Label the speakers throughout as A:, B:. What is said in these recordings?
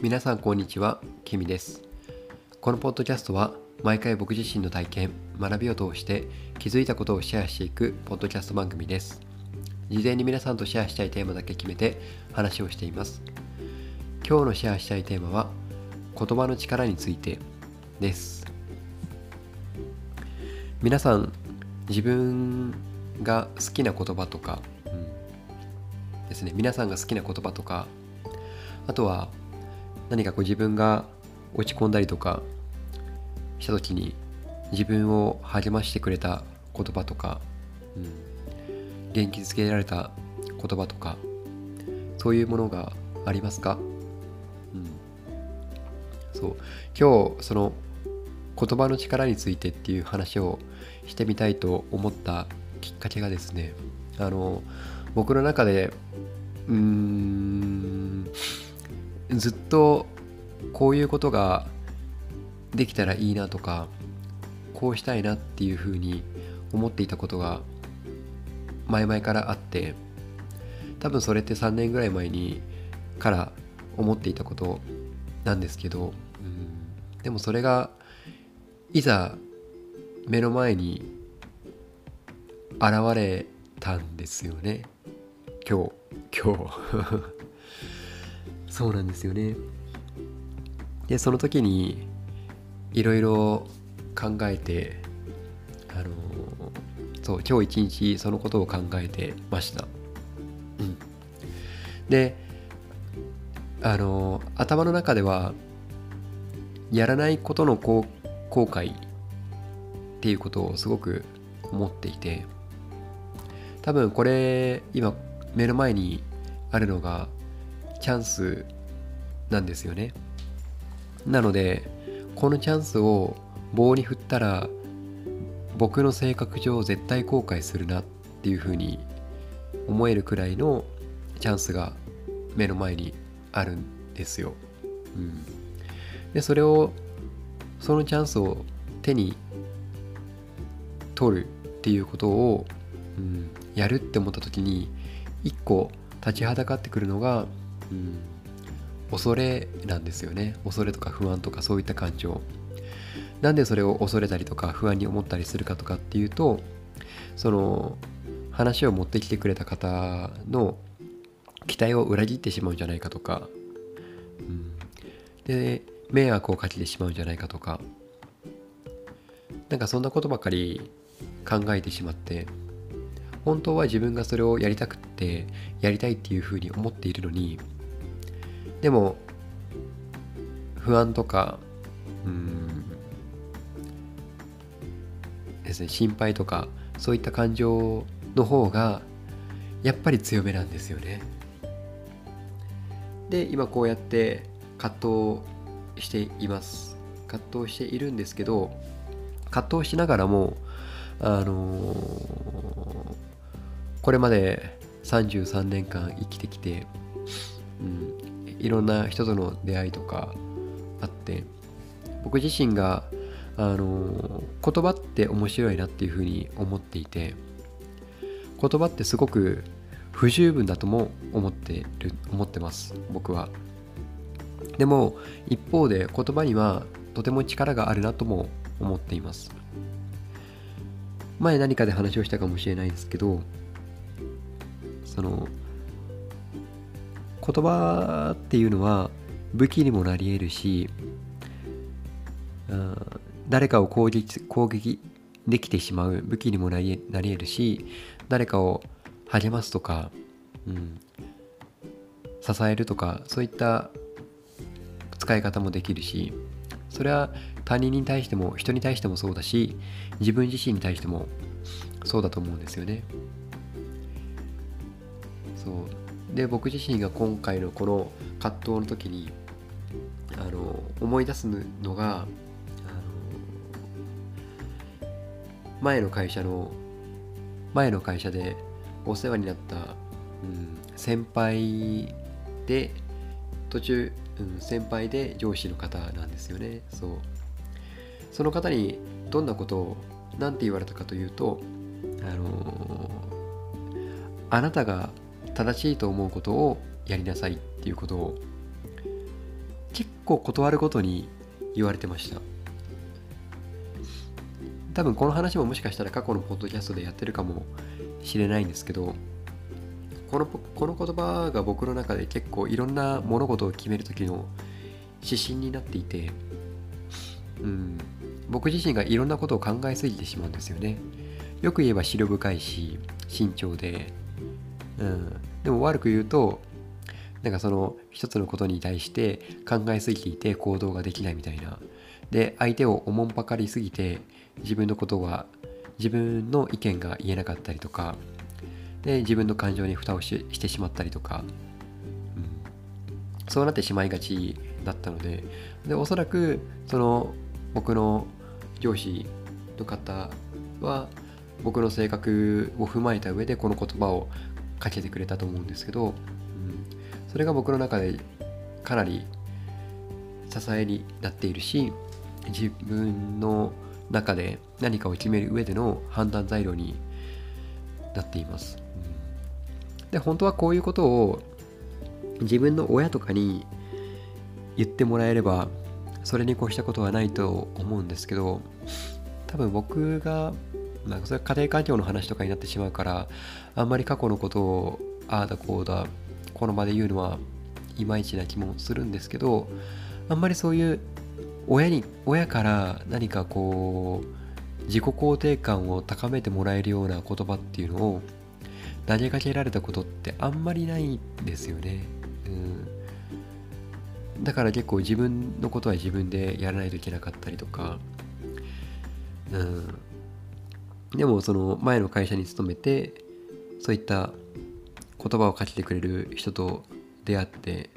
A: 皆さんこんにちは、キミです。このポッドキャストは毎回僕自身の体験、学びを通して気づいたことをシェアしていくポッドキャスト番組です。事前に皆さんとシェアしたいテーマだけ決めて話をしています。今日のシェアしたいテーマは言葉の力についてです。皆さん自分が好きな言葉とか、うんですね、皆さんが好きな言葉とかあとは何かこう自分が落ち込んだりとかした時に自分を励ましてくれた言葉とか、うん、元気づけられた言葉とかそういうものがありますか、うん、そう。今日その言葉の力についてっていう話をしてみたいと思ったきっかけがですねあの僕の中でうーんずっとこういうことができたらいいなとかこうしたいなっていうふうに思っていたことが前々からあって多分それって3年ぐらい前にから思っていたことなんですけど、うん、でもそれがいざ目の前に現れたんですよね。今日今日。そうなんですよね。でその時にいろいろ考えてあのそう今日一日そのことを考えてました。うん。であの頭の中ではやらないことの後後悔っていうことをすごく思っていて多分これ今目の前にあるのがチャンスなんですよね。なのでこのチャンスを棒に振ったら僕の性格上絶対後悔するなっていうふうに思えるくらいのチャンスが目の前にあるんですよ、うん、でそれをそのチャンスを手に取るっていうことを、うん、やるって思った時に一個立ちはだかってくるのが、うん、恐れなんですよね。恐れとか不安とかそういった感情。なんでそれを恐れたりとか不安に思ったりするかとかっていうとその話を持ってきてくれた方の期待を裏切ってしまうんじゃないかとか、うん、で迷惑をかけてしまうんじゃないかとかなんかそんなことばかり考えてしまって本当は自分がそれをやりたくってやりたいっていうふうに思っているのにでも不安とかうん。ですね心配とかそういった感情の方がやっぱり強めなんですよね。で今こうやって葛藤しています。葛藤しているんですけど葛藤しながらもあのー、これまで33年間生きてきて、うん、いろんな人との出会いとかあって僕自身が、あの、言葉って面白いなっていうふうに思っていて言葉ってすごく不十分だとも思ってる思ってます僕は。でも一方で言葉にはとても力があるなとも思っています。前何かで話をしたかもしれないですけどその言葉っていうのは武器にもなり得るしうん誰かを攻撃攻撃できてしまう武器にもなりなり得るし誰かを励ますとか、うん、支えるとかそういった使い方もできるしそれは他人に対しても人に対してもそうだし自分自身に対してもそうだと思うんですよね。そう。で僕自身が今回のこの葛藤の時にあの思い出すのがあの前の会社の前の会社でお世話になった、うん、先輩で途中、うん、先輩で上司の方なんですよね。そう。その方にどんなことを何て言われたかというとあのあなたが正しいと思うことをやりなさいっていうことを結構断るごとに言われてました。多分この話ももしかしたら過去のポッドキャストでやってるかもしれないんですけどこのこの言葉が僕の中で結構いろんな物事を決める時の指針になっていて、うん、僕自身がいろんなことを考えすぎてしまうんですよね。よく言えば思慮深いし慎重で、うん、でも悪く言うとなんかその一つのことに対して考えすぎていて行動ができないみたいな。で相手をおもんぱかりすぎて自分のことが自分の意見が言えなかったりとかで自分の感情に蓋をししてしまったりとか、うん、そうなってしまいがちだったのででおそらくその僕の上司の方は僕の性格を踏まえた上でこの言葉をかけてくれたと思うんですけど、うん、それが僕の中でかなり支えになっているし自分の中で何かを決める上での判断材料になっています。うんで本当はこういうことを自分の親とかに言ってもらえればそれに越したことはないと思うんですけど多分僕がなんかそれ家庭環境の話とかになってしまうからあんまり過去のことをああだこうだこの場で言うのはいまいちな気もするんですけどあんまりそういう親に親から何かこう自己肯定感を高めてもらえるような言葉っていうのを投げかけられたことってあんまりないんですよね。うん、だから結構自分のことは自分でやらないといけなかったりとか、うん、でもその前の会社に勤めてそういった言葉をかけてくれる人と出会って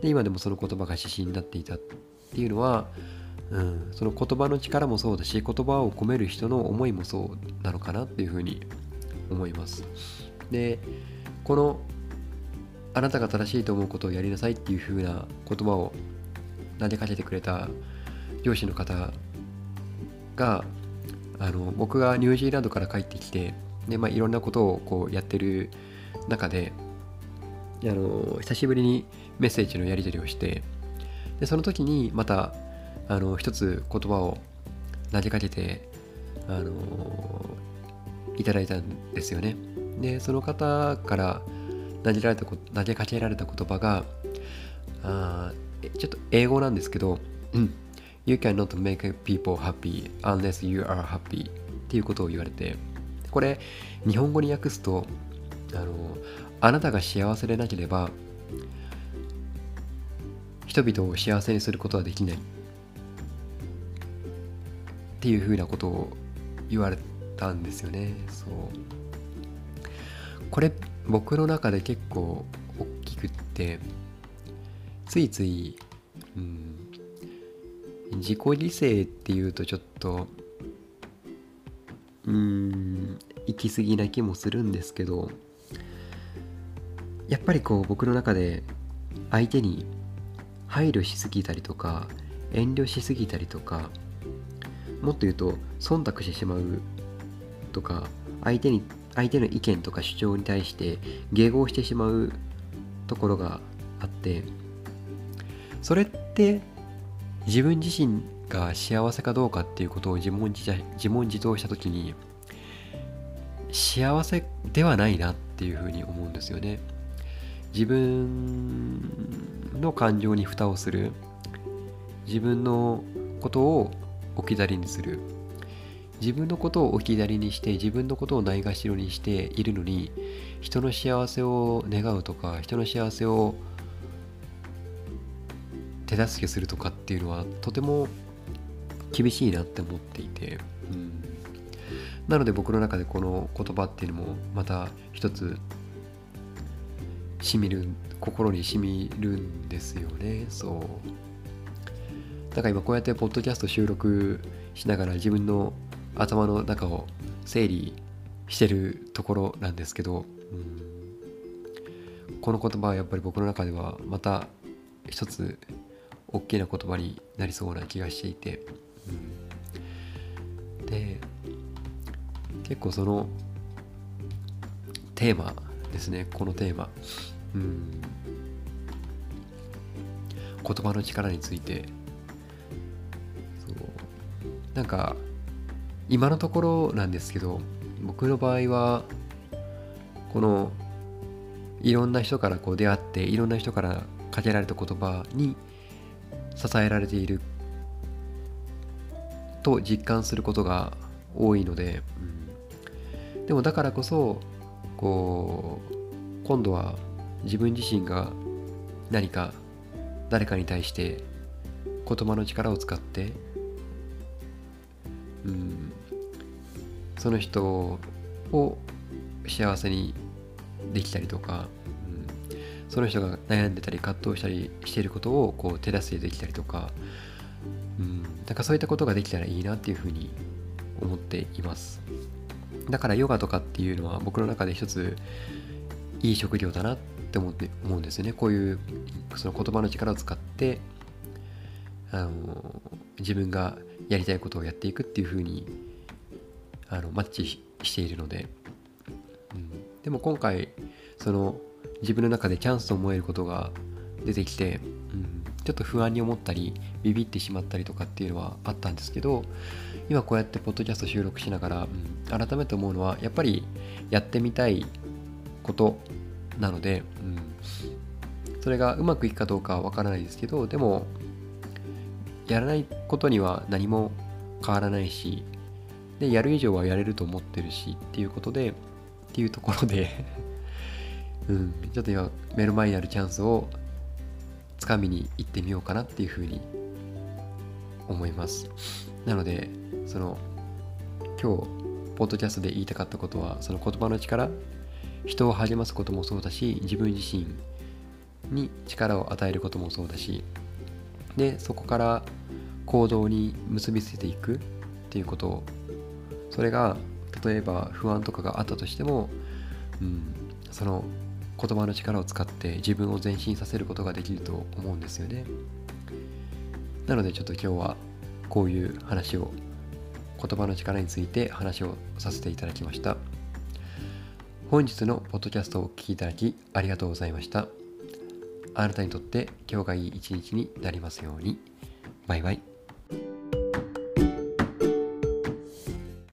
A: で今でもその言葉が指針になっていたっていうのは、うん、その言葉の力もそうだし言葉を込める人の思いもそうなのかなっていうふうに思います。でこのあなたが正しいと思うことをやりなさいっていうふうな言葉を投げかけてくれた上司の方があの僕がニュージーランドから帰ってきてで、まあ、いろんなことをこうやってる中であの久しぶりにメッセージのやり取りをしてでその時にまたあの一つ言葉を投げかけてあのいただいたんですよね。でその方から投げられた投げかけられた言葉があちょっと英語なんですけど、うん、You cannot make people happy unless you are happy っていうことを言われてこれ日本語に訳すとあのあなたが幸せでなければ人々を幸せにすることはできない。っていうふうなことを言われたんですよね。そう。これ僕の中で結構大きくってついつい、うん、自己犠牲っていうとちょっとうーん行き過ぎな気もするんですけどやっぱりこう僕の中で相手に配慮しすぎたりとか遠慮しすぎたりとかもっと言うと忖度してしまうとか相手に相手の意見とか主張に対して迎合してしまうところがあってそれって自分自身が幸せかどうかっていうことを自問自自問自答した時に幸せではないなっていうふうに思うんですよね。自分の感情に蓋をする自分のことを置き去りにする自分のことを置き去りにして自分のことをないがしろにしているのに人の幸せを願うとか人の幸せを手助けするとかっていうのはとても厳しいなって思っていて、うん、なので僕の中でこの言葉っていうのもまた一つしみる心にしみるんですよね。そう。だから今こうやってポッドキャスト収録しながら自分の頭の中を整理してるところなんですけど、うん、この言葉はやっぱり僕の中ではまた一つ大きな言葉になりそうな気がしていて、うん、で結構そのテーマですね。このテーマ。うん。言葉の力について。そう。なんか今のところなんですけど僕の場合はこのいろんな人からこう出会っていろんな人からかけられた言葉に支えられている。と実感することが多いので、うん、でもだからこそこう今度は自分自身が何か誰かに対して言葉の力を使って、うん、その人を幸せにできたりとか、その人が悩んでたり葛藤したりしていることをこう手助けできたりとか、うん、なんかそういったことができたらいいなっていうふうに思っています。だからヨガとかっていうのは僕の中で一ついい職業だなって思って思うんですよね。こういうその言葉の力を使ってあの自分がやりたいことをやっていくっていうふうにあのマッチしているので、うん、でも今回その自分の中でチャンスと思えることが出てきて、うん、ちょっと不安に思ったりビビってしまったりとかっていうのはあったんですけど今こうやってポッドキャスト収録しながら、うん、改めて思うのはやっぱりやってみたいことなので、うん、それがうまくいくかどうかはわからないですけどでもやらないことには何も変わらないしでやる以上はやれると思ってるしっていうことでっていうところでうん、ちょっと今目の前にあるチャンスをつかみに行ってみようかなっていうふうに思います。なのでその今日ポッドキャストで言いたかったことはその言葉の力人を励ますこともそうだし自分自身に力を与えることもそうだしでそこから行動に結びつけていくっていうことそれが例えば不安とかがあったとしても、うん、その言葉の力を使って自分を前進させることができると思うんですよね。なのでちょっと今日はこういう話を言葉の力について話をさせていただきました。本日のポッドキャストをお聴きいただきありがとうございました。あなたにとって今日がいい一日になりますように。バイバイ。